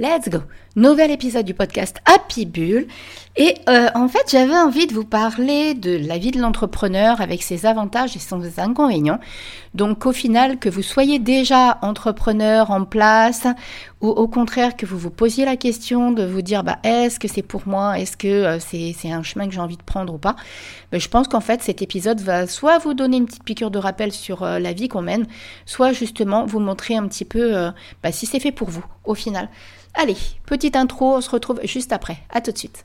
Let's go Nouvel épisode du podcast Happy Bull. Et euh, en fait, j'avais envie de vous parler de la vie de l'entrepreneur avec ses avantages et ses inconvénients. Donc au final, que vous soyez déjà entrepreneur en place ou au contraire que vous vous posiez la question de vous dire bah, est-ce que c'est pour moi, est-ce que euh, c'est un chemin que j'ai envie de prendre ou pas, ben, je pense qu'en fait cet épisode va soit vous donner une petite piqûre de rappel sur euh, la vie qu'on mène, soit justement vous montrer un petit peu bah, si c'est fait pour vous au final. Allez, petite intro, on se retrouve juste après. À tout de suite.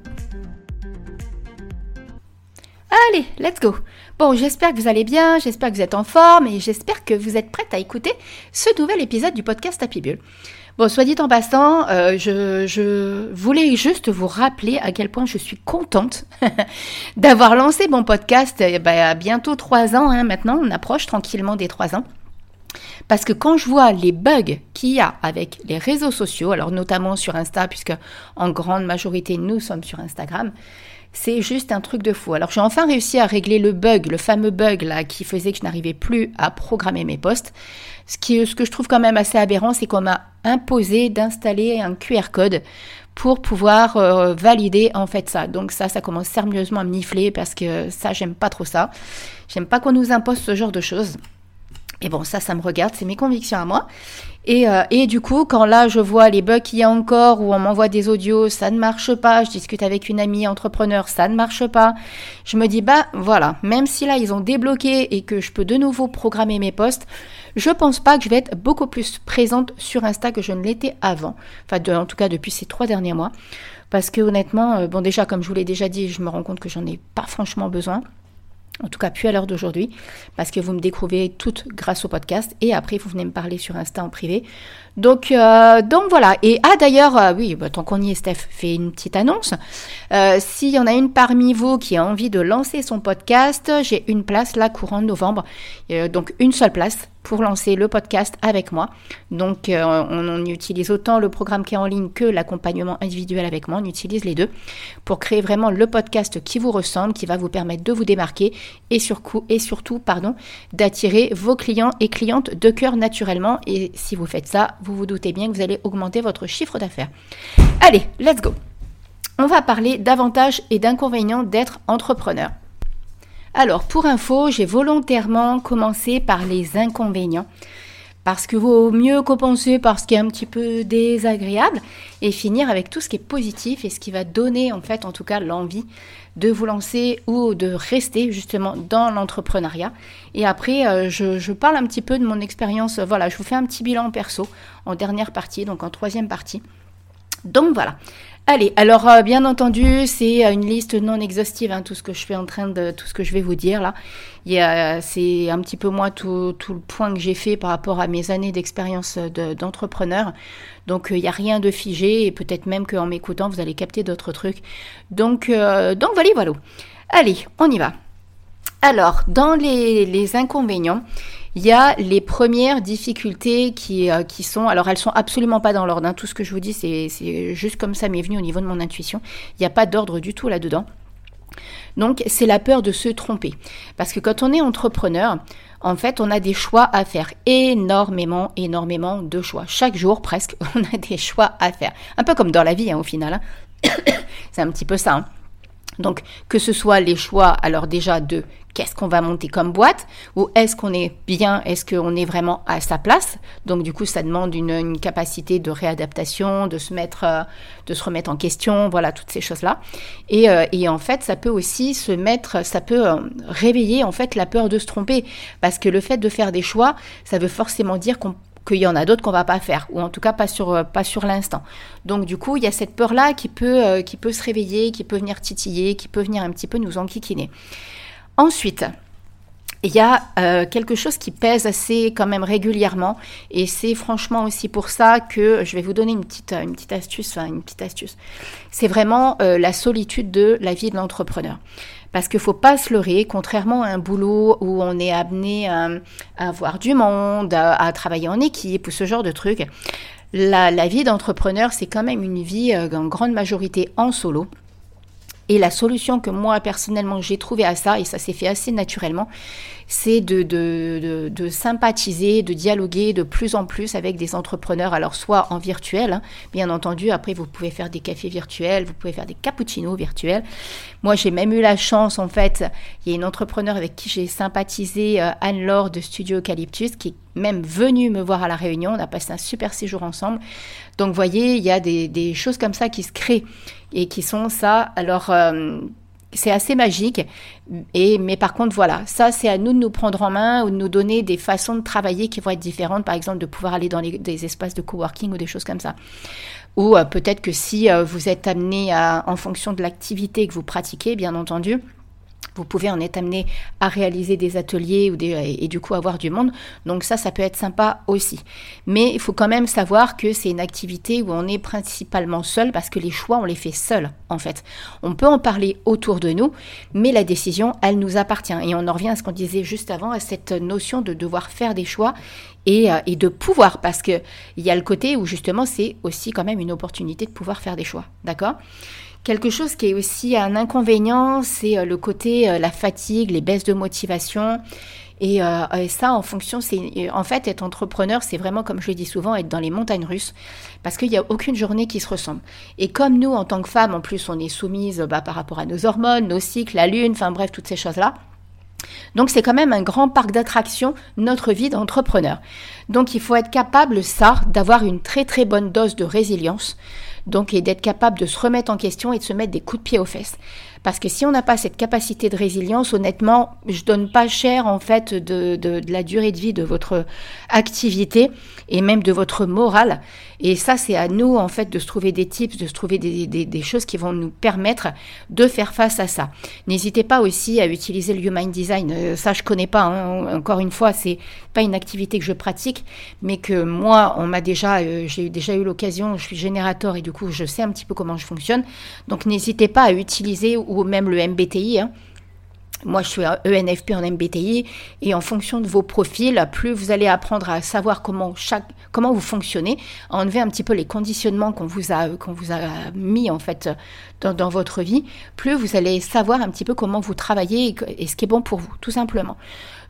Allez, let's go. Bon, j'espère que vous allez bien, j'espère que vous êtes en forme et j'espère que vous êtes prête à écouter ce nouvel épisode du podcast Happy Bull. Bon, soit dit en passant, euh, je, voulais juste vous rappeler à quel point je suis contente d'avoir lancé mon podcast y a bientôt trois ans hein, maintenant, on approche tranquillement des trois ans. Parce que quand je vois les bugs qu'il y a avec les réseaux sociaux, alors notamment sur Insta, puisque en grande majorité nous sommes sur Instagram, c'est juste un truc de fou. Alors j'ai enfin réussi à régler le bug, le fameux bug là qui faisait que je n'arrivais plus à programmer mes posts. Ce, qui, ce que je trouve quand même assez aberrant, c'est qu'on m'a imposé d'installer un QR code pour pouvoir euh, valider en fait ça. Donc ça, ça commence sérieusement à me nifler parce que ça, j'aime pas trop ça. J'aime pas qu'on nous impose ce genre de choses. Et bon, ça, ça me regarde, c'est mes convictions à moi. Et, euh, et, du coup, quand là, je vois les bugs qu'il y a encore, où on m'envoie des audios, ça ne marche pas, je discute avec une amie entrepreneur, ça ne marche pas, je me dis, bah voilà, même si là, ils ont débloqué et que je peux de nouveau programmer mes posts, je pense pas que je vais être beaucoup plus présente sur Insta que je ne l'étais avant. Enfin, en tout cas, depuis ces trois derniers mois. Parce que honnêtement, euh, bon déjà, comme je vous l'ai déjà dit, je me rends compte que j'en ai pas franchement besoin en tout cas plus à l'heure d'aujourd'hui, parce que vous me découvrez toutes grâce au podcast, et après vous venez me parler sur Insta en privé. Donc, euh, donc voilà. Et ah d'ailleurs, euh, oui, bah, tant qu'on y est, Steph fait une petite annonce. Euh, S'il y en a une parmi vous qui a envie de lancer son podcast, j'ai une place là courant novembre, donc une seule place pour lancer le podcast avec moi. Donc on, on, utilise autant le programme qui est en ligne que l'accompagnement individuel avec moi. On utilise les deux pour créer vraiment le podcast qui vous ressemble, qui va vous permettre de vous démarquer et, surtout, et surtout pardon, d'attirer vos clients et clientes de cœur naturellement. Et si vous faites ça, vous vous doutez bien que vous allez augmenter votre chiffre d'affaires. Allez, let's go. On va parler d'avantages et d'inconvénients d'être entrepreneur. Alors, pour info, j'ai volontairement commencé par les inconvénients parce que vaut mieux compenser par ce qui est un petit peu désagréable et finir avec tout ce qui est positif et ce qui va donner en fait en tout cas l'envie de vous lancer ou de rester justement dans l'entrepreneuriat. Et après, euh, je, parle un petit peu de mon expérience. Voilà, je vous fais un petit bilan perso en dernière partie, donc en troisième partie. Donc voilà. Allez, alors euh, bien entendu, c'est euh, une liste non exhaustive, hein, tout ce que je fais en train de, tout ce que je vais vous dire là. C'est un petit peu moi tout, le point que j'ai fait par rapport à mes années d'expérience d'entrepreneur. donc il n'y a rien de figé et peut-être même qu'en m'écoutant, vous allez capter d'autres trucs. Donc, euh, donc voilà, voilà. Allez, on y va. Alors, dans les inconvénients, il y a les premières difficultés qui, euh, qui sont, alors elles sont absolument pas dans l'ordre, hein. tout ce que je vous dis c'est juste comme ça m'est venu au niveau de mon intuition, il n'y a pas d'ordre du tout là-dedans. Donc c'est la peur de se tromper. Parce que quand on est entrepreneur, en fait, on a des choix à faire. Énormément, énormément de choix. Chaque jour, presque, on a des choix à faire. Un peu comme dans la vie, hein, au final. Hein. c'est un petit peu ça. Donc, que ce soit les choix, alors déjà de qu'est-ce qu'on va monter comme boîte, ou est-ce qu'on est bien, est-ce qu'on est vraiment à sa place. Donc, du coup, ça demande une, capacité de réadaptation, de se mettre, euh, de se remettre en question, voilà, toutes ces choses-là. Et, euh, en fait, ça peut aussi se mettre, ça peut euh, réveiller en fait la peur de se tromper, parce que le fait de faire des choix, ça veut forcément dire qu'on qu'il y en a d'autres qu'on va pas faire, ou en tout cas pas sur, euh, pas sur l'instant. Donc du coup, il y a cette peur-là qui peut, euh, qui peut se réveiller, qui peut venir titiller, qui peut venir un petit peu nous enquiquiner. Ensuite, il y a euh, quelque chose qui pèse assez quand même régulièrement et c'est franchement aussi pour ça que je vais vous donner une petite, une petite astuce, enfin une petite astuce. C'est vraiment la solitude de la vie de l'entrepreneur. Parce qu'il faut pas se leurrer, contrairement à un boulot où on est amené à, avoir du monde, à, travailler en équipe ou ce genre de trucs. La, la vie d'entrepreneur, c'est quand même une vie euh, en grande majorité en solo. Et la solution que moi personnellement j'ai trouvée à ça, et ça s'est fait assez naturellement, c'est de, de, de, sympathiser, de dialoguer de plus en plus avec des entrepreneurs, alors soit en virtuel, hein, bien entendu, après vous pouvez faire des cafés virtuels, vous pouvez faire des cappuccinos virtuels. Moi j'ai même eu la chance, en fait, il y a une entrepreneur avec qui j'ai sympathisé, euh, Anne-Laure de Studio Eucalyptus, qui est même venue me voir à la réunion, on a passé un super séjour ensemble. Donc vous voyez, il y a des, choses comme ça qui se créent et qui sont ça. Alors, euh, c'est assez magique. Et, mais par contre, voilà, ça, c'est à nous de nous prendre en main ou de nous donner des façons de travailler qui vont être différentes. Par exemple, de pouvoir aller dans des espaces de coworking ou des choses comme ça. Ou euh, peut-être que si euh, vous êtes amené en fonction de l'activité que vous pratiquez, bien entendu, vous pouvez en être amené à réaliser des ateliers ou et, du coup avoir du monde. Donc ça, ça peut être sympa aussi. Mais il faut quand même savoir que c'est une activité où on est principalement seul parce que les choix, on les fait seuls en fait. On peut en parler autour de nous, mais la décision, elle nous appartient. Et on en revient à ce qu'on disait juste avant, à cette notion de devoir faire des choix et, euh, et de pouvoir, parce qu'il y a le côté où justement c'est aussi quand même une opportunité de pouvoir faire des choix. D'accord? Quelque chose qui est aussi un inconvénient, c'est euh, le côté euh, la fatigue, les baisses de motivation. Et, euh, ça, en fonction, c'est en fait être entrepreneur, c'est vraiment comme je le dis souvent, être dans les montagnes russes, parce qu'il n'y a aucune journée qui se ressemble. Et comme nous, en tant que femmes, en plus, on est soumise bah, par rapport à nos hormones, nos cycles, la lune, enfin bref, toutes ces choses-là. Donc c'est quand même un grand parc d'attractions, notre vie d'entrepreneur. Donc il faut être capable, ça, d'avoir une très très bonne dose de résilience, donc et d'être capable de se remettre en question et de se mettre des coups de pied aux fesses. Parce que si on n'a pas cette capacité de résilience, honnêtement, je donne pas cher en fait de, de, la durée de vie de votre activité et même de votre morale. Et ça, c'est à nous en fait de se trouver des tips, de se trouver des, des, des choses qui vont nous permettre de faire face à ça. N'hésitez pas aussi à utiliser le Human Design. Euh, ça, je connais pas. Hein. Encore une fois, c'est pas une activité que je pratique, mais que moi, on m'a déjà, euh, j'ai déjà eu l'occasion. Je suis générateur et coup, je sais un petit peu comment je fonctionne. Donc, n'hésitez pas à utiliser ou même le MBTI. Hein. Moi, je suis ENFP en MBTI et en fonction de vos profils, plus vous allez apprendre à savoir comment chaque, comment vous fonctionnez, à enlever un petit peu les conditionnements qu'on vous a, qu'on vous a mis en fait dans, votre vie, plus vous allez savoir un petit peu comment vous travaillez et, ce qui est bon pour vous, tout simplement.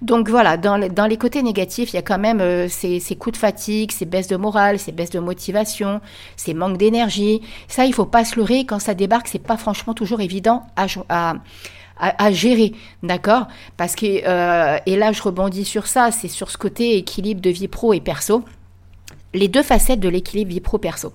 Donc voilà, dans, les côtés négatifs, il y a quand même euh, ces, coups de fatigue, ces baisses de morale, ces baisses de motivation, ces manques d'énergie. Ça, il faut pas se leurrer. Quand ça débarque, c'est pas franchement toujours évident à à, gérer, d'accord? Parce que, euh, et là je rebondis sur ça, c'est sur ce côté équilibre de vie pro et perso, les deux facettes de l'équilibre vie pro-perso.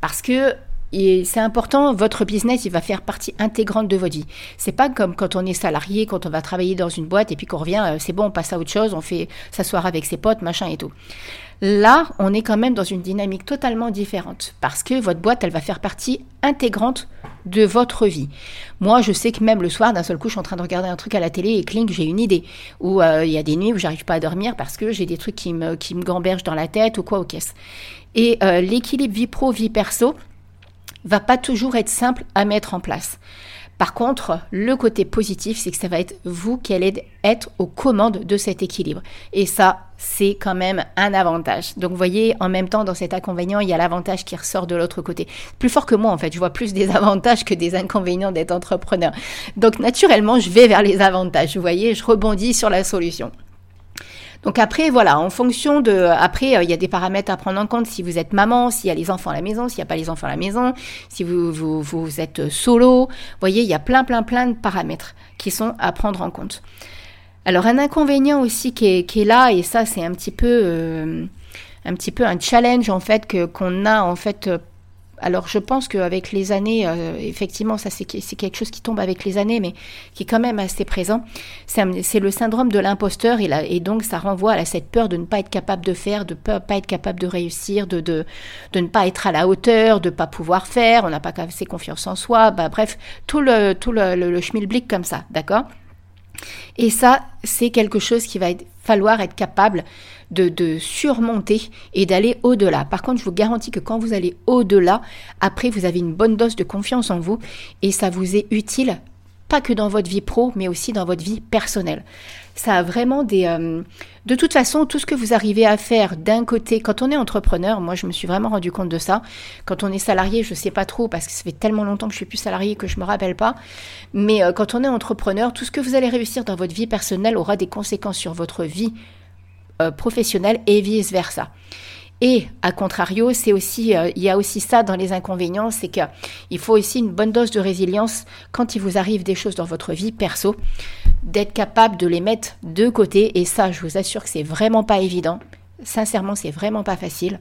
Parce que c'est important, votre business, il va faire partie intégrante de votre vie. C'est pas comme quand on est salarié, quand on va travailler dans une boîte et puis qu'on revient, euh, c'est bon, on passe à autre chose, on fait s'asseoir avec ses potes, machin et tout. Là, on est quand même dans une dynamique totalement différente parce que votre boîte, elle va faire partie intégrante de votre vie. Moi, je sais que même le soir, d'un seul coup, je suis en train de regarder un truc à la télé et clink, j'ai une idée. Ou euh, il y a des nuits où j'arrive pas à dormir parce que j'ai des trucs qui me, qui me gambergent dans la tête ou quoi au caisse. Et euh, l'équilibre vie pro, vie perso va pas toujours être simple à mettre en place. Par contre, le côté positif, c'est que ça va être vous qui allez être aux commandes de cet équilibre. Et ça, c'est quand même un avantage. Donc, vous voyez, en même temps, dans cet inconvénient, il y a l'avantage qui ressort de l'autre côté. Plus fort que moi, en fait. Je vois plus des avantages que des inconvénients d'être entrepreneur. Donc, naturellement, je vais vers les avantages. Vous voyez, je rebondis sur la solution. Donc après, voilà, en fonction de... Après, euh, il y a des paramètres à prendre en compte si vous êtes maman, s'il y a les enfants à la maison, s'il n'y a pas les enfants à la maison, si vous, vous, vous êtes solo. Vous voyez, il y a plein, plein, plein de paramètres qui sont à prendre en compte. Alors un inconvénient aussi qui est, là, et ça c'est un petit peu... Euh, un petit peu un challenge en fait que qu'on a en fait alors je pense qu'avec les années, euh, effectivement, ça c'est quelque chose qui tombe avec les années, mais qui est quand même assez présent. C'est le syndrome de l'imposteur et, donc ça renvoie à cette peur de ne pas être capable de faire, de ne pas être capable de réussir, de, ne pas être à la hauteur, de ne pas pouvoir faire, on n'a pas assez confiance en soi, bah, bref, tout le, tout le, le schmilblick comme ça, d'accord? Et ça, c'est quelque chose qui va falloir être capable de, surmonter et d'aller au-delà. Par contre, je vous garantis que quand vous allez au-delà, après, vous avez une bonne dose de confiance en vous et ça vous est utile, pas que dans votre vie pro, mais aussi dans votre vie personnelle. Ça a vraiment des... Euh, de toute façon, tout ce que vous arrivez à faire d'un côté, quand on est entrepreneur, moi je me suis vraiment rendu compte de ça. Quand on est salarié, je ne sais pas trop parce que ça fait tellement longtemps que je suis plus salarié que je me rappelle pas. Mais euh, quand on est entrepreneur, tout ce que vous allez réussir dans votre vie personnelle aura des conséquences sur votre vie euh, professionnel et vice-versa. Et à contrario, c'est aussi, euh, il y a aussi ça dans les inconvénients, c'est qu'il faut aussi une bonne dose de résilience quand il vous arrive des choses dans votre vie perso, d'être capable de les mettre de côté. Et ça, je vous assure que c'est vraiment pas évident. Sincèrement, c'est vraiment pas facile.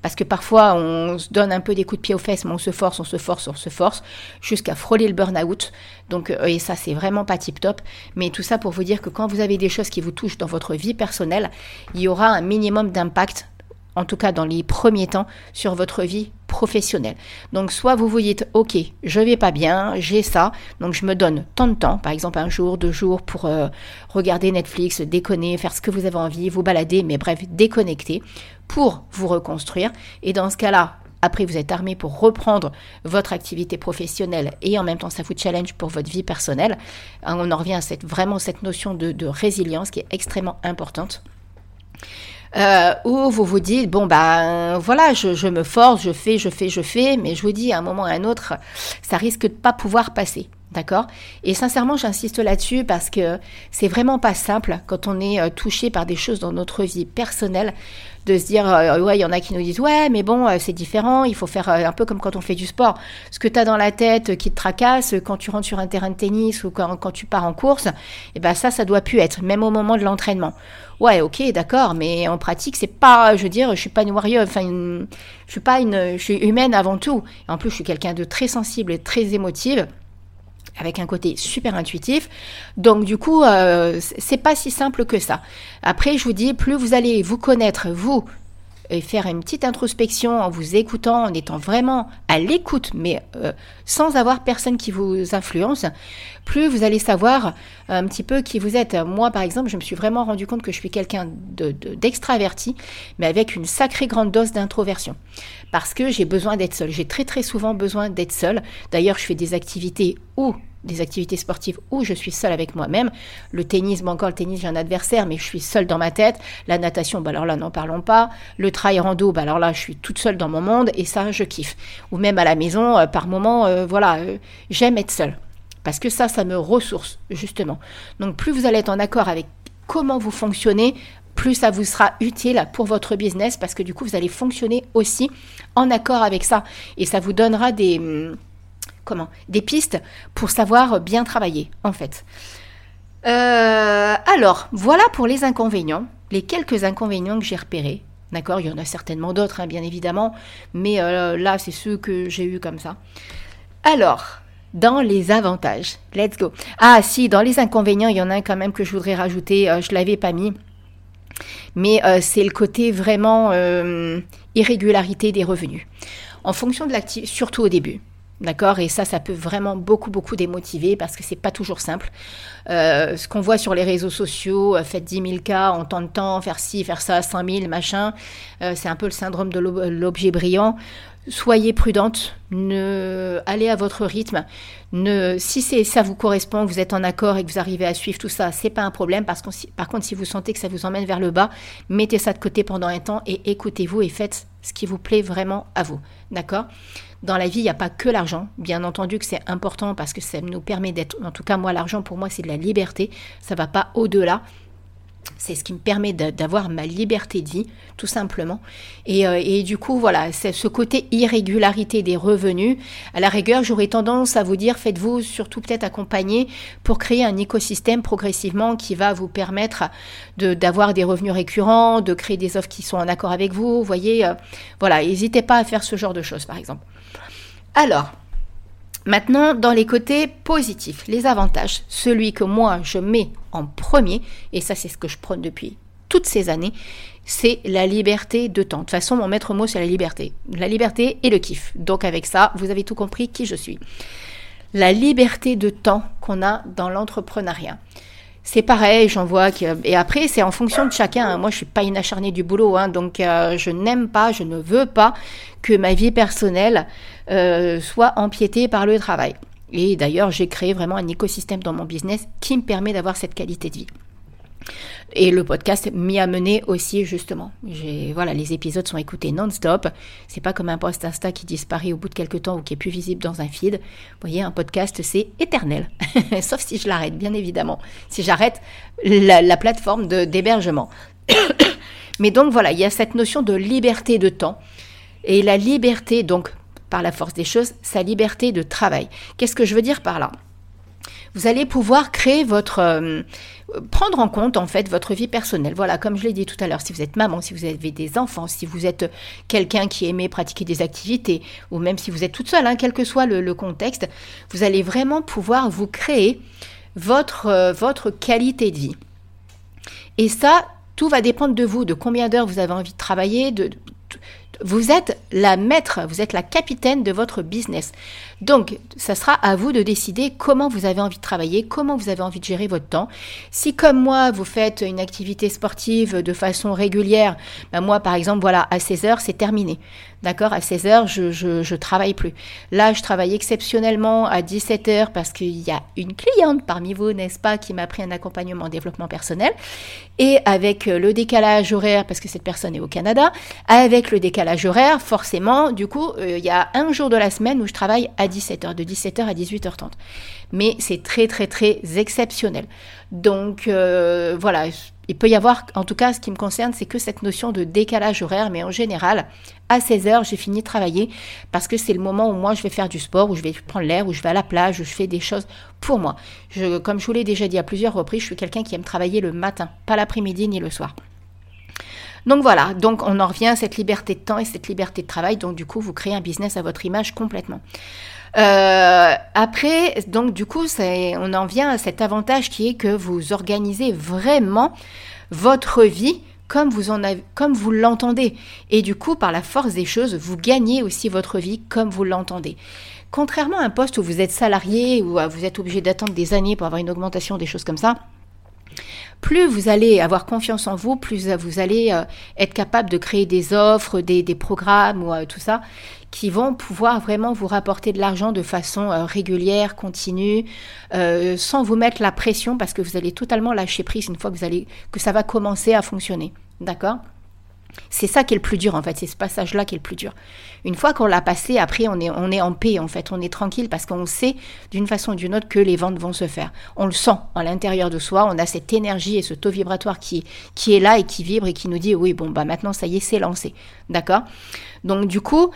Parce que parfois, on se donne un peu des coups de pied aux fesses, mais on se force, on se force, on se force, jusqu'à frôler le burn-out. Donc, euh, et ça, c'est vraiment pas tip-top. Mais tout ça pour vous dire que quand vous avez des choses qui vous touchent dans votre vie personnelle, il y aura un minimum d'impact, en tout cas dans les premiers temps, sur votre vie professionnelle. Donc, soit vous vous dites, OK, je vais pas bien, j'ai ça, donc je me donne tant de temps, par exemple un jour, deux jours, pour euh, regarder Netflix, déconner, faire ce que vous avez envie, vous balader, mais bref, déconnecter pour vous reconstruire. Et dans ce cas-là, après, vous êtes armé pour reprendre votre activité professionnelle et en même temps, ça vous challenge pour votre vie personnelle. Hein, on en revient à cette, vraiment cette notion de, résilience qui est extrêmement importante. Euh, où vous vous dites bon ben voilà je, je, me force je fais je fais je fais mais je vous dis à un moment ou à un autre ça risque de pas pouvoir passer D'accord? Et sincèrement, j'insiste là-dessus parce que c'est vraiment pas simple quand on est euh, touché par des choses dans notre vie personnelle de se dire euh, ouais, il y en a qui nous disent ouais, mais bon, euh, c'est différent, il faut faire un peu comme quand on fait du sport. Ce que tu as dans la tête qui te tracasse quand tu rentres sur un terrain de tennis ou quand, tu pars en course, et eh ben ça ça doit plus être même au moment de l'entraînement. Ouais, OK, d'accord, mais en pratique, c'est pas je veux dire, je suis pas une warrior, enfin je suis pas une je suis humaine avant tout. En plus, je suis quelqu'un de très sensible et très émotive avec un côté super intuitif. Donc du coup, euh, c'est pas si simple que ça. Après, je vous dis, plus vous allez vous connaître, vous, faire une petite introspection en vous écoutant, en étant vraiment à l'écoute, mais euh, sans avoir personne qui vous influence, plus vous allez savoir un petit peu qui vous êtes. Moi, par exemple, je me suis vraiment rendu compte que je suis quelqu'un d'extraverti, mais avec une sacrée grande dose d'introversion. Parce que j'ai besoin d'être seule. J'ai très très souvent besoin d'être seule. D'ailleurs, je fais des activités où des activités sportives où je suis seule avec moi-même. Le tennis, bon encore le tennis, j'ai un adversaire, mais je suis seule dans ma tête. La natation, bah alors là, n'en parlons pas. Le trail rando, bah alors là, je suis toute seule dans mon monde et ça, je kiffe. Ou même à la maison, euh, par moment, euh, voilà, euh, j'aime être seule. Parce que ça, ça me ressource, justement. Donc plus vous allez être en accord avec comment vous fonctionnez, plus ça vous sera utile pour votre business parce que du coup, vous allez fonctionner aussi en accord avec ça. Et ça vous donnera des hum, comment des pistes pour savoir bien travailler en fait. Euh, alors voilà pour les inconvénients, les quelques inconvénients que j'ai repérés. D'accord, il y en a certainement d'autres, hein, bien évidemment, mais euh, là c'est ceux que j'ai eu comme ça. Alors, dans les avantages, let's go. Ah si, dans les inconvénients, il y en a un quand même que je voudrais rajouter, euh, je l'avais pas mis, mais c'est le côté vraiment irrégularité des revenus. En fonction de l'activité, surtout au début, D'accord? Et ça, ça peut vraiment beaucoup, beaucoup démotiver parce que c'est pas toujours simple. Euh, ce qu'on voit sur les réseaux sociaux, euh, faites 10 000 cas en temps de temps, faire ci, faire ça, 5 000, machin, euh, c'est un peu le syndrome de l'objet brillant. Soyez prudente, ne, allez à votre rythme. Ne, si ça vous correspond, vous êtes en accord et que vous arrivez à suivre tout ça, c'est pas un problème. Parce que, par contre, si vous sentez que ça vous emmène vers le bas, mettez ça de côté pendant un temps et écoutez-vous et faites ce qui vous plaît vraiment à vous. D'accord? Dans la vie, il n'y a pas que l'argent. Bien entendu que c'est important parce que ça nous permet d'être, en tout cas moi, l'argent pour moi, c'est de la liberté. Ça va pas au-delà. C'est ce qui me permet d'avoir ma liberté de vie, tout simplement. Et, euh, et du coup, voilà, c'est ce côté irrégularité des revenus. À la rigueur, j'aurais tendance à vous dire, faites-vous surtout peut-être accompagner pour créer un écosystème progressivement qui va vous permettre d'avoir des revenus récurrents, de créer des offres qui sont en accord avec vous. Vous voyez, euh, voilà, n'hésitez pas à faire ce genre de choses, par exemple. Alors, Maintenant, dans les côtés positifs, les avantages, celui que moi je mets en premier, et ça c'est ce que je prône depuis toutes ces années, c'est la liberté de temps. De toute façon, mon maître mot, c'est la liberté. La liberté et le kiff. Donc avec ça, vous avez tout compris qui je suis. La liberté de temps qu'on a dans l'entrepreneuriat c'est pareil, j'en vois. Et après, c'est en fonction de chacun. Hein. Moi, je suis pas une acharnée du boulot, hein, donc euh, je n'aime pas, je ne veux pas que ma vie personnelle euh, soit empiétée par le travail. Et d'ailleurs, j'ai créé vraiment un écosystème dans mon business qui me permet d'avoir cette qualité de vie. Et le podcast m'y a mené aussi justement. Voilà, les épisodes sont écoutés non-stop. C'est pas comme un post Insta qui disparaît au bout de quelques temps ou qui est plus visible dans un feed. Vous voyez, un podcast c'est éternel, sauf si je l'arrête, bien évidemment. Si j'arrête la, plateforme d'hébergement. Mais donc voilà, il y a cette notion de liberté de temps et la liberté donc par la force des choses, sa liberté de travail. Qu'est-ce que je veux dire par là? Vous allez pouvoir créer votre euh, prendre en compte en fait votre vie personnelle. Voilà, comme je l'ai dit tout à l'heure, si vous êtes maman, si vous avez des enfants, si vous êtes quelqu'un qui aimait pratiquer des activités, ou même si vous êtes toute seule, hein, quel que soit le, contexte, vous allez vraiment pouvoir vous créer votre, euh, votre qualité de vie. Et ça, tout va dépendre de vous, de combien d'heures vous avez envie de travailler, de, vous êtes la maître, vous êtes la capitaine de votre business. Donc, ça sera à vous de décider comment vous avez envie de travailler, comment vous avez envie de gérer votre temps. Si comme moi, vous faites une activité sportive de façon régulière, ben moi, par exemple, voilà, à 16 heures, c'est terminé. D'accord À 16 heures, je, je, travaille plus. Là, je travaille exceptionnellement à 17 heures parce qu'il y a une cliente parmi vous, n'est-ce pas, qui m'a pris un accompagnement en développement personnel. Et avec le décalage horaire, parce que cette personne est au Canada, avec le décalage horaire, forcément, du coup, euh, il y a un jour de la semaine où je travaille à 17h, de 17h à 18h30. Mais c'est très, très, très exceptionnel. Donc, euh, voilà il peut y avoir, en tout cas, ce qui me concerne, c'est que cette notion de décalage horaire, mais en général, à 16 heures, j'ai fini de travailler parce que c'est le moment où moi je vais faire du sport, où je vais prendre l'air, où je vais à la plage, où je fais des choses pour moi. Comme je vous l'ai déjà dit à plusieurs reprises, je suis quelqu'un qui aime travailler le matin, pas l'après-midi ni le soir. Donc voilà, donc on en revient à cette liberté de temps et cette liberté de travail. Donc du coup, vous créez un business à votre image complètement. Euh, après, donc du coup, on en vient à cet avantage qui est que vous organisez vraiment votre vie comme vous vous l'entendez. Et du coup, par la force des choses, vous gagnez aussi votre vie comme vous l'entendez. Contrairement à un poste où vous êtes salarié, ou vous êtes obligé d'attendre des années pour avoir une augmentation, des choses comme ça, plus vous allez avoir confiance en vous, plus vous allez euh, être capable de créer des offres, des, programmes ou euh, tout ça qui vont pouvoir vraiment vous rapporter de l'argent de façon euh, régulière, continue, sans vous mettre la pression parce que vous allez totalement lâcher prise une fois que vous allez que ça va commencer à fonctionner. D'accord? C'est ça qui est le plus dur en fait, c'est ce passage-là qui est le plus dur. Une fois qu'on l'a passé, après on est, on est en paix en fait, on est tranquille parce qu'on sait d'une façon ou d'une autre que les ventes vont se faire. On le sent à l'intérieur de soi, on a cette énergie et ce taux vibratoire qui, qui est là et qui vibre et qui nous dit oui bon bah maintenant ça y est c'est lancé. D'accord? Donc du coup,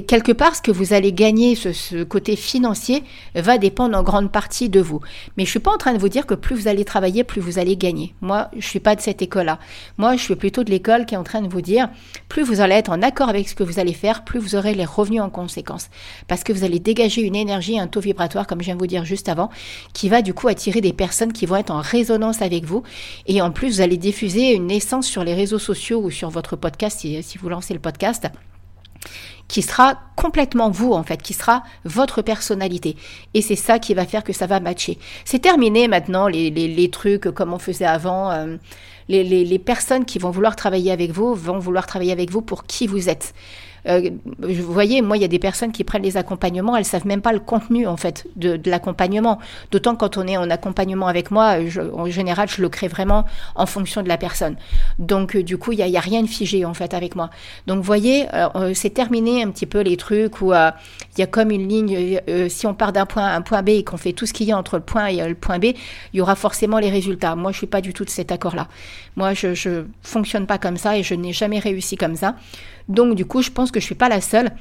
quelque part, ce que vous allez gagner, ce, côté financier, va dépendre en grande partie de vous. Mais je suis pas en train de vous dire que plus vous allez travailler, plus vous allez gagner. Moi, je suis pas de cette école-là. Moi, je suis plutôt de l'école qui est en train de vous dire, plus vous allez être en accord avec ce que vous allez faire, plus vous aurez les revenus en conséquence. Parce que vous allez dégager une énergie, un taux vibratoire, comme je viens de vous dire juste avant, qui va du coup attirer des personnes qui vont être en résonance avec vous. Et en plus, vous allez diffuser une essence sur les réseaux sociaux ou sur votre podcast si, si vous lancez le podcast qui sera complètement vous en fait, qui sera votre personnalité. Et c'est ça qui va faire que ça va matcher. C'est terminé maintenant les, les, trucs comme on faisait avant. Euh, les, les, personnes qui vont vouloir travailler avec vous vont vouloir travailler avec vous pour qui vous êtes. Euh, vous voyez, moi, il y a des personnes qui prennent les accompagnements, elles savent même pas le contenu en fait de, l'accompagnement. D'autant quand on est en accompagnement avec moi, en général, je le crée vraiment en fonction de la personne. Donc, euh, du coup, il y a, a, rien de figé en fait avec moi. Donc, vous voyez, euh, c'est terminé un petit peu les trucs où il y a comme une ligne. si on part d'un point à un point B et qu'on fait tout ce qu'il y a entre le point A et le point B, il y aura forcément les résultats. Moi, je suis pas du tout de cet accord-là. Moi, je, je fonctionne pas comme ça et je n'ai jamais réussi comme ça. Donc du coup, je pense que je ne suis pas la seule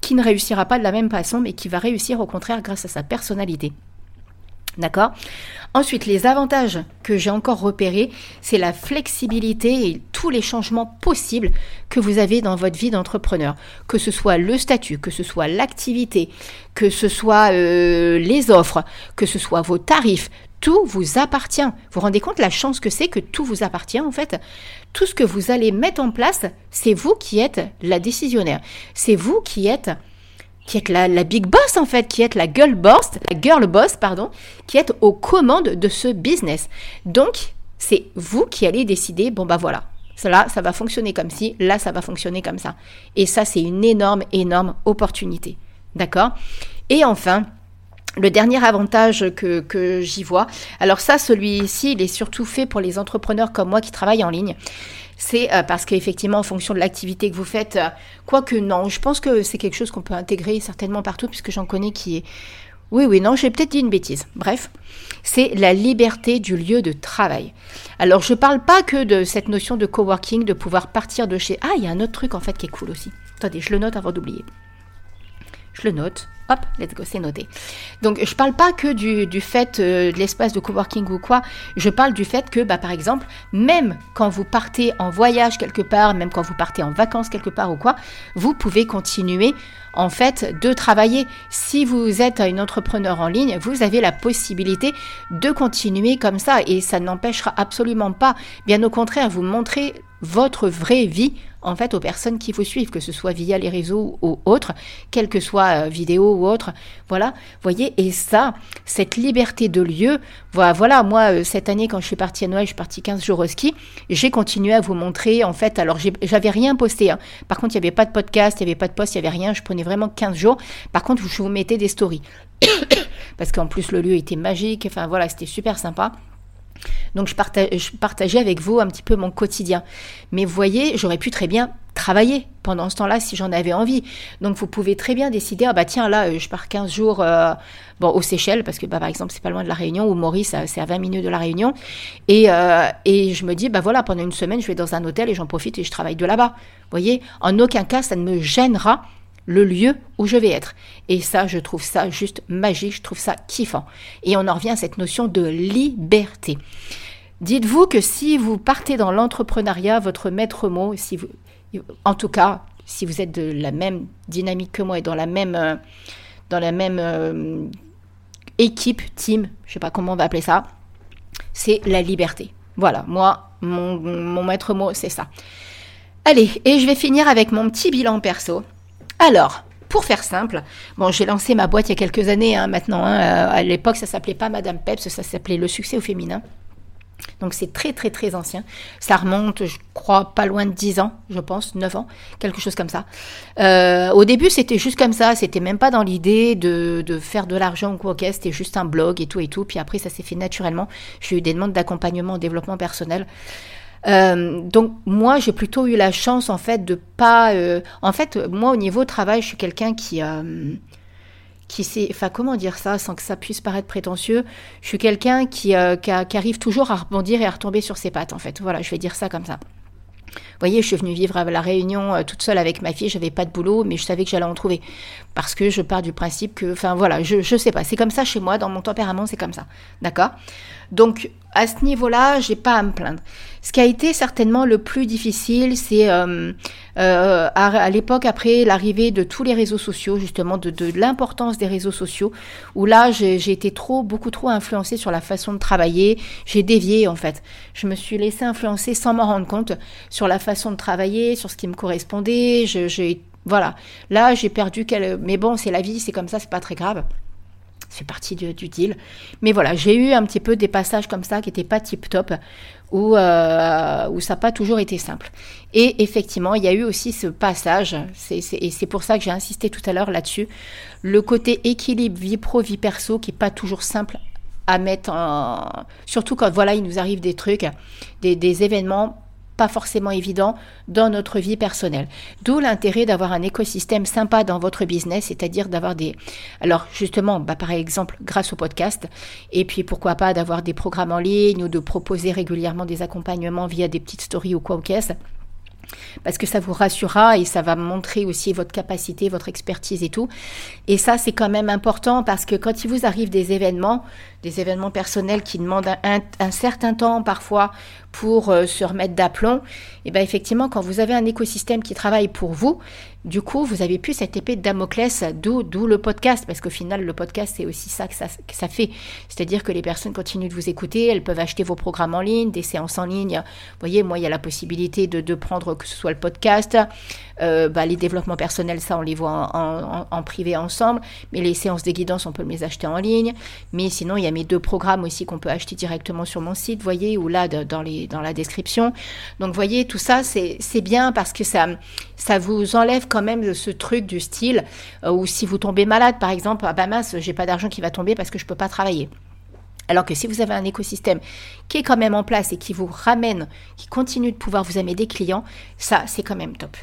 qui ne réussira pas de la même façon, mais qui va réussir au contraire grâce à sa personnalité. D'accord? Ensuite, les avantages que j'ai encore repérés, c'est la flexibilité et tous les changements possibles que vous avez dans votre vie d'entrepreneur. Que ce soit le statut, que ce soit l'activité, que ce soit euh, les offres, que ce soit vos tarifs, tout vous appartient. Vous vous rendez compte la chance que c'est que tout vous appartient en fait? Tout ce que vous allez mettre en place, c'est vous qui êtes la décisionnaire. C'est vous qui êtes qui êtes la, big boss en fait, qui êtes la girl boss, la girl boss pardon, qui êtes aux commandes de ce business. Donc c'est vous qui allez décider bon bah voilà, là ça va fonctionner comme ci, là ça va fonctionner comme ça. Et ça c'est une énorme énorme opportunité. D'accord? Et enfin, le dernier avantage que, j'y vois, alors ça, celui-ci, il est surtout fait pour les entrepreneurs comme moi qui travaillent en ligne. C'est euh, parce qu'effectivement, en fonction de l'activité que vous faites, euh, quoique non, je pense que c'est quelque chose qu'on peut intégrer certainement partout, puisque j'en connais qui est... Oui, oui, non, j'ai peut-être dit une bêtise. Bref, c'est la liberté du lieu de travail. Alors, je ne parle pas que de cette notion de coworking, de pouvoir partir de chez... Ah, il y a un autre truc en fait qui est cool aussi. Attendez, je le note avant d'oublier. Je le note. Hop, let's go, c'est noté. Donc, je parle pas que du, fait euh, de l'espace de coworking ou quoi. Je parle du fait que, bah, par exemple, même quand vous partez en voyage quelque part, même quand vous partez en vacances quelque part ou quoi, vous pouvez continuer en fait de travailler. Si vous êtes un entrepreneur en ligne, vous avez la possibilité de continuer comme ça et ça n'empêchera absolument pas, bien au contraire, vous montrez votre vraie vie en fait aux personnes qui vous suivent, que ce soit via les réseaux ou autres, quelle que soit euh, vidéo ou autre. Voilà, voyez, et ça, cette liberté de lieu, voilà, moi, euh, cette année, quand je suis partie à Noël, je suis partie 15 jours au ski, j'ai continué à vous montrer, en fait, alors j'avais rien posté. Hein. Par contre, il n'y avait pas de podcast, il n'y avait pas de post, il n'y avait rien, je prenais vraiment 15 jours. Par contre, je vous mettais des stories. Parce qu'en plus, le lieu était magique, enfin voilà, c'était super sympa. Donc je, partageais avec vous un petit peu mon quotidien. Mais vous voyez, j'aurais pu très bien travailler pendant ce temps-là si j'en avais envie. Donc vous pouvez très bien décider, ah bah tiens là, euh, je pars 15 jours euh, bon, aux Seychelles, parce que bah, par exemple c'est pas loin de la Réunion, ou Maurice, c'est à 20 minutes de la Réunion. Et, euh, et je me dis, bah voilà, pendant une semaine, je vais dans un hôtel et j'en profite et je travaille de là-bas. Vous voyez, en aucun cas, ça ne me gênera le lieu où je vais être. Et ça, je trouve ça juste magique, je trouve ça kiffant. Et on en revient à cette notion de liberté. Dites-vous que si vous partez dans l'entrepreneuriat, votre maître mot, si vous, en tout cas, si vous êtes de la même dynamique que moi et dans la même, euh, dans la même euh, équipe, team, je ne sais pas comment on va appeler ça, c'est la liberté. Voilà, moi, mon, mon maître mot, c'est ça. Allez, et je vais finir avec mon petit bilan perso. Alors, pour faire simple, j'ai lancé ma boîte il y a quelques années hein, maintenant. Hein, euh, à l'époque, ça s'appelait pas Madame Peps, ça s'appelait Le succès au féminin. Donc c'est très très très ancien. Ça remonte, je crois, pas loin de 10 ans, je pense, 9 ans, quelque chose comme ça. Euh, au début, c'était juste comme ça, c'était même pas dans l'idée de, faire de l'argent ou quoi, ok, c'était juste un blog et tout et tout. Puis après, ça s'est fait naturellement. J'ai eu des demandes d'accompagnement au développement personnel. Euh, donc moi j'ai plutôt eu la chance en fait de pas euh, en fait moi au niveau travail je suis quelqu'un qui euh, qui sait enfin comment dire ça sans que ça puisse paraître prétentieux? Je suis quelqu'un qui, qui, arrive toujours à rebondir et à retomber sur ses pattes en fait. Voilà je vais dire ça comme ça. Vous voyez, je suis venue vivre à La Réunion toute seule avec ma fille, j'avais pas de boulot, mais je savais que j'allais en trouver. Parce que je pars du principe que, enfin voilà, je, je sais pas, c'est comme ça chez moi, dans mon tempérament, c'est comme ça. D'accord? Donc, à ce niveau-là, j'ai pas à me plaindre. Ce qui a été certainement le plus difficile, c'est euh, euh, à, l'époque après l'arrivée de tous les réseaux sociaux, justement de, de l'importance des réseaux sociaux, où là j'ai été trop, beaucoup trop influencée sur la façon de travailler. J'ai dévié en fait. Je me suis laissée influencer sans m'en rendre compte sur la façon de travailler, sur ce qui me correspondait. J'ai voilà. Là j'ai perdu quel. Mais bon, c'est la vie, c'est comme ça, c'est pas très grave c'est parti du, deal. Mais voilà, j'ai eu un petit peu des passages comme ça qui n'étaient pas tip top, où, euh, où ça n'a pas toujours été simple. Et effectivement, il y a eu aussi ce passage, et c'est pour ça que j'ai insisté tout à l'heure là-dessus, le côté équilibre vie pro, vie perso qui n'est pas toujours simple à mettre en... Surtout quand voilà, il nous arrive des trucs, des événements pas forcément évident dans notre vie personnelle. D'où l'intérêt d'avoir un écosystème sympa dans votre business, c'est-à-dire d'avoir des... Alors justement, bah, par exemple, grâce au podcast, et puis pourquoi pas d'avoir des programmes en ligne ou de proposer régulièrement des accompagnements via des petites stories ou quoi au caisse parce que ça vous rassurera et ça va montrer aussi votre capacité, votre expertise et tout. Et ça, c'est quand même important parce que quand il vous arrive des événements, des événements personnels qui demandent un, certain temps parfois pour euh, se remettre d'aplomb, et bien effectivement, quand vous avez un écosystème qui travaille pour vous, du coup, vous avez plus cette épée de Damoclès, d'où, le podcast, parce qu'au final, le podcast, c'est aussi ça que, ça fait. C'est-à-dire que les personnes continuent de vous écouter, elles peuvent acheter vos programmes en ligne, des séances en ligne. Vous voyez, moi, il y a la possibilité de prendre que ce soit le podcast, euh, bah, les développements personnels, ça, on les voit en, privé ensemble. Mais les séances de guidance, on peut les acheter en ligne. Mais sinon, il y a mes deux programmes aussi qu'on peut acheter directement sur mon site, voyez, ou là, dans, les, dans la description. Donc, voyez, tout ça, c'est bien parce que ça, ça vous enlève quand même ce truc du style euh, où si vous tombez malade, par exemple, ah bah mince, j'ai pas d'argent qui va tomber parce que je peux pas travailler. Alors que si vous avez un écosystème qui est quand même en place et qui vous ramène, qui continue de pouvoir vous amener des clients, ça, c'est quand même top.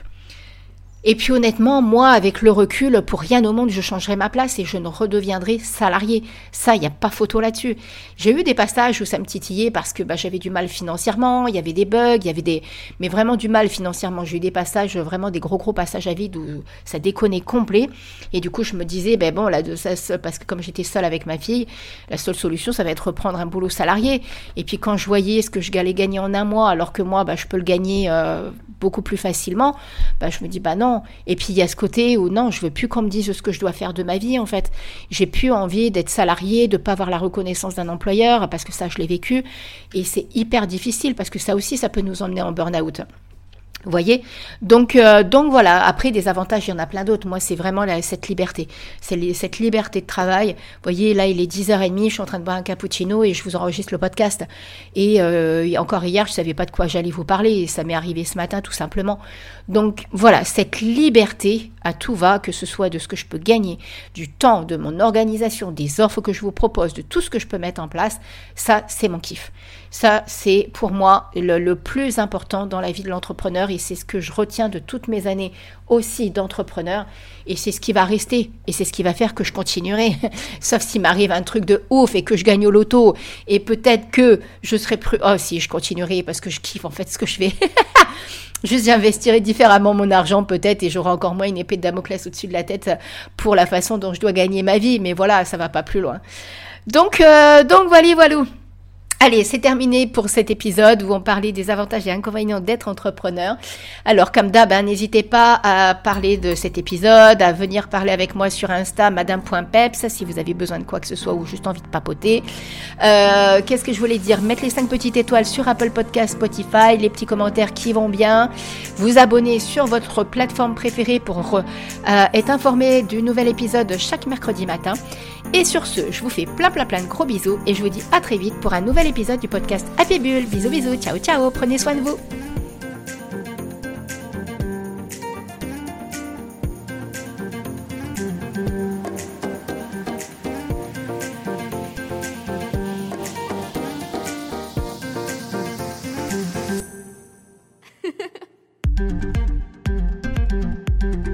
Et puis honnêtement, moi, avec le recul, pour rien au monde, je changerai ma place et je ne redeviendrai salarié. Ça, il n'y a pas photo là-dessus. J'ai eu des passages où ça me titillait parce que bah, j'avais du mal financièrement, il y avait des bugs, il y avait des... Mais vraiment du mal financièrement. J'ai eu des passages, vraiment des gros gros passages à vide où ça déconnait complet. Et du coup, je me disais, ben bon, là, parce que comme j'étais seule avec ma fille, la seule solution, ça va être reprendre un boulot salarié. Et puis quand je voyais ce que je allais gagner en un mois, alors que moi, bah, je peux le gagner euh, beaucoup plus facilement, bah, je me dis, bah non, et puis il y a ce côté où non, je veux plus qu'on me dise ce que je dois faire de ma vie en fait. J'ai plus envie d'être salarié, de pas avoir la reconnaissance d'un employeur parce que ça je l'ai vécu et c'est hyper difficile parce que ça aussi ça peut nous emmener en burn-out. Voyez? Donc, euh, donc voilà, après des avantages, il y en a plein d'autres. Moi, c'est vraiment cette liberté. C'est cette liberté de travail. Vous voyez, là, il est 10h30, je suis en train de boire un cappuccino et je vous enregistre le podcast. Et euh, encore hier, je savais pas de quoi j'allais vous parler. Et ça m'est arrivé ce matin, tout simplement. Donc voilà, cette liberté à tout va, que ce soit de ce que je peux gagner, du temps, de mon organisation, des offres que je vous propose, de tout ce que je peux mettre en place, ça, c'est mon kiff. Ça, c'est pour moi le, plus important dans la vie de l'entrepreneur et c'est ce que je retiens de toutes mes années aussi d'entrepreneur et c'est ce qui va rester et c'est ce qui va faire que je continuerai. Sauf s'il m'arrive un truc de ouf et que je gagne au loto et peut-être que je serai plus... Oh si, je continuerai parce que je kiffe en fait ce que je fais. Juste j'investirai différemment mon argent peut-être et j'aurai encore moins une épée de Damoclès au-dessus de la tête pour la façon dont je dois gagner ma vie. Mais voilà, ça va pas plus loin. Donc, euh, donc voilà, voilà. Allez, c'est terminé pour cet épisode où on parlait des avantages et inconvénients d'être entrepreneur. Alors, comme d'hab, hein, n'hésitez pas à parler de cet épisode, à venir parler avec moi sur Insta, madame.peps, si vous avez besoin de quoi que ce soit ou juste envie de papoter. Euh, Qu'est-ce que je voulais dire? Mettre les 5 petites étoiles sur Apple Podcast, Spotify, les petits commentaires qui vont bien. Vous abonner sur votre plateforme préférée pour euh, être informé du nouvel épisode chaque mercredi matin. Et sur ce, je vous fais plein plein plein de gros bisous et je vous dis à très vite pour un nouvel épisode du podcast Happy Bull. Bisous bisous, ciao ciao, prenez soin de vous.